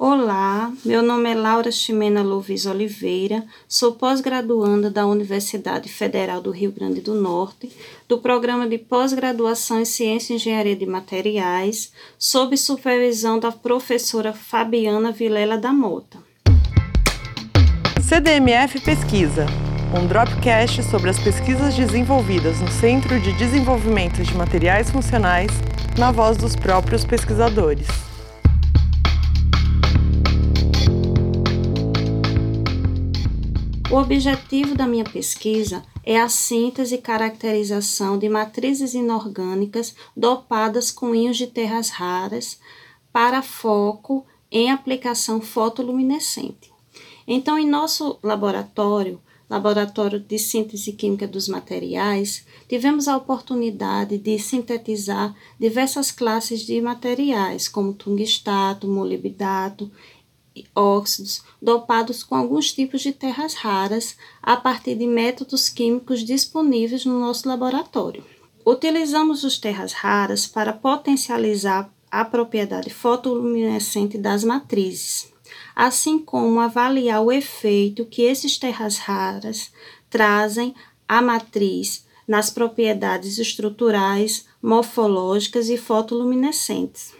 Olá, meu nome é Laura Ximena Louvis Oliveira, sou pós-graduanda da Universidade Federal do Rio Grande do Norte, do programa de pós-graduação em Ciência e Engenharia de Materiais, sob supervisão da professora Fabiana Vilela da Mota. CDMF Pesquisa, um dropcast sobre as pesquisas desenvolvidas no Centro de Desenvolvimento de Materiais Funcionais, na voz dos próprios pesquisadores. O objetivo da minha pesquisa é a síntese e caracterização de matrizes inorgânicas dopadas com íons de terras raras para foco em aplicação fotoluminescente. Então, em nosso laboratório, Laboratório de Síntese Química dos Materiais, tivemos a oportunidade de sintetizar diversas classes de materiais, como tungstato, molibdato óxidos dopados com alguns tipos de terras raras a partir de métodos químicos disponíveis no nosso laboratório. Utilizamos os terras raras para potencializar a propriedade fotoluminescente das matrizes, assim como avaliar o efeito que esses terras raras trazem à matriz nas propriedades estruturais, morfológicas e fotoluminescentes.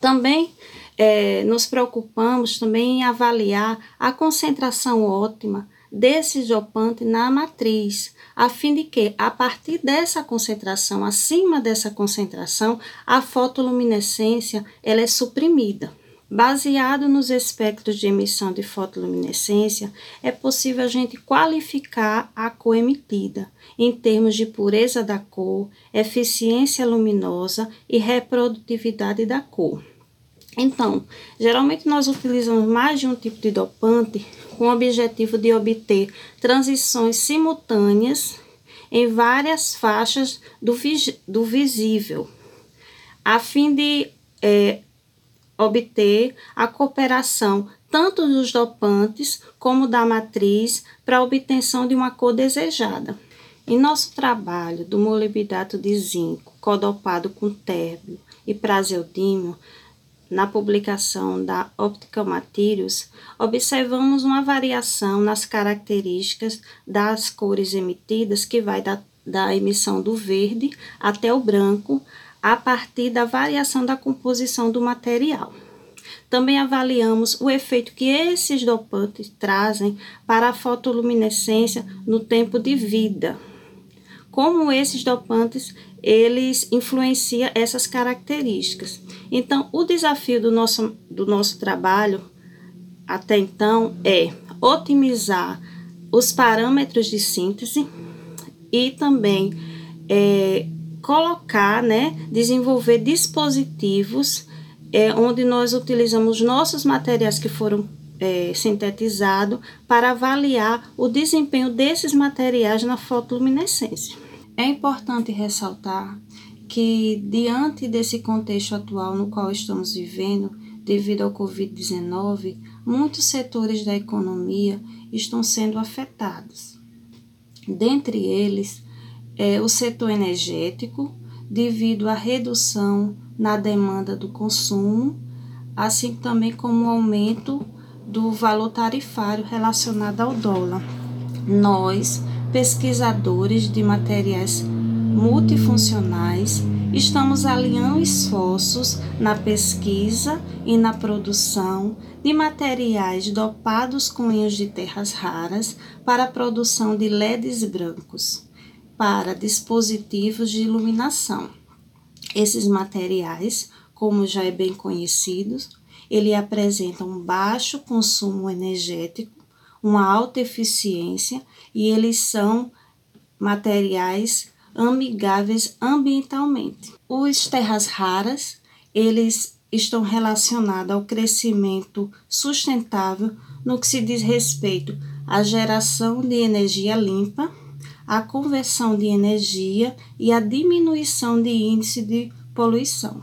Também é, nos preocupamos também em avaliar a concentração ótima desse dopante na matriz, a fim de que, a partir dessa concentração, acima dessa concentração, a fotoluminescência ela é suprimida. Baseado nos espectros de emissão de fotoluminescência, é possível a gente qualificar a cor emitida em termos de pureza da cor, eficiência luminosa e reprodutividade da cor. Então, geralmente nós utilizamos mais de um tipo de dopante com o objetivo de obter transições simultâneas em várias faixas do, do visível, a fim de é, obter a cooperação tanto dos dopantes como da matriz para a obtenção de uma cor desejada. Em nosso trabalho do molibdato de zinco codopado com térbio e praseodímio, na publicação da Optical Materials, observamos uma variação nas características das cores emitidas, que vai da, da emissão do verde até o branco, a partir da variação da composição do material. Também avaliamos o efeito que esses dopantes trazem para a fotoluminescência no tempo de vida. Como esses dopantes eles influenciam essas características. Então, o desafio do nosso, do nosso trabalho até então é otimizar os parâmetros de síntese e também é, colocar, né, desenvolver dispositivos é, onde nós utilizamos nossos materiais que foram é, sintetizados para avaliar o desempenho desses materiais na fotoluminescência. É importante ressaltar que, diante desse contexto atual no qual estamos vivendo, devido ao Covid-19, muitos setores da economia estão sendo afetados. Dentre eles, é o setor energético, devido à redução na demanda do consumo, assim também como o aumento do valor tarifário relacionado ao dólar. Nós, pesquisadores de materiais multifuncionais, estamos alinhando esforços na pesquisa e na produção de materiais dopados com íons de terras raras para a produção de LEDs brancos para dispositivos de iluminação. Esses materiais, como já é bem conhecido, ele apresentam um baixo consumo energético uma alta eficiência e eles são materiais amigáveis ambientalmente. Os terras raras, eles estão relacionados ao crescimento sustentável no que se diz respeito à geração de energia limpa, à conversão de energia e à diminuição de índice de poluição.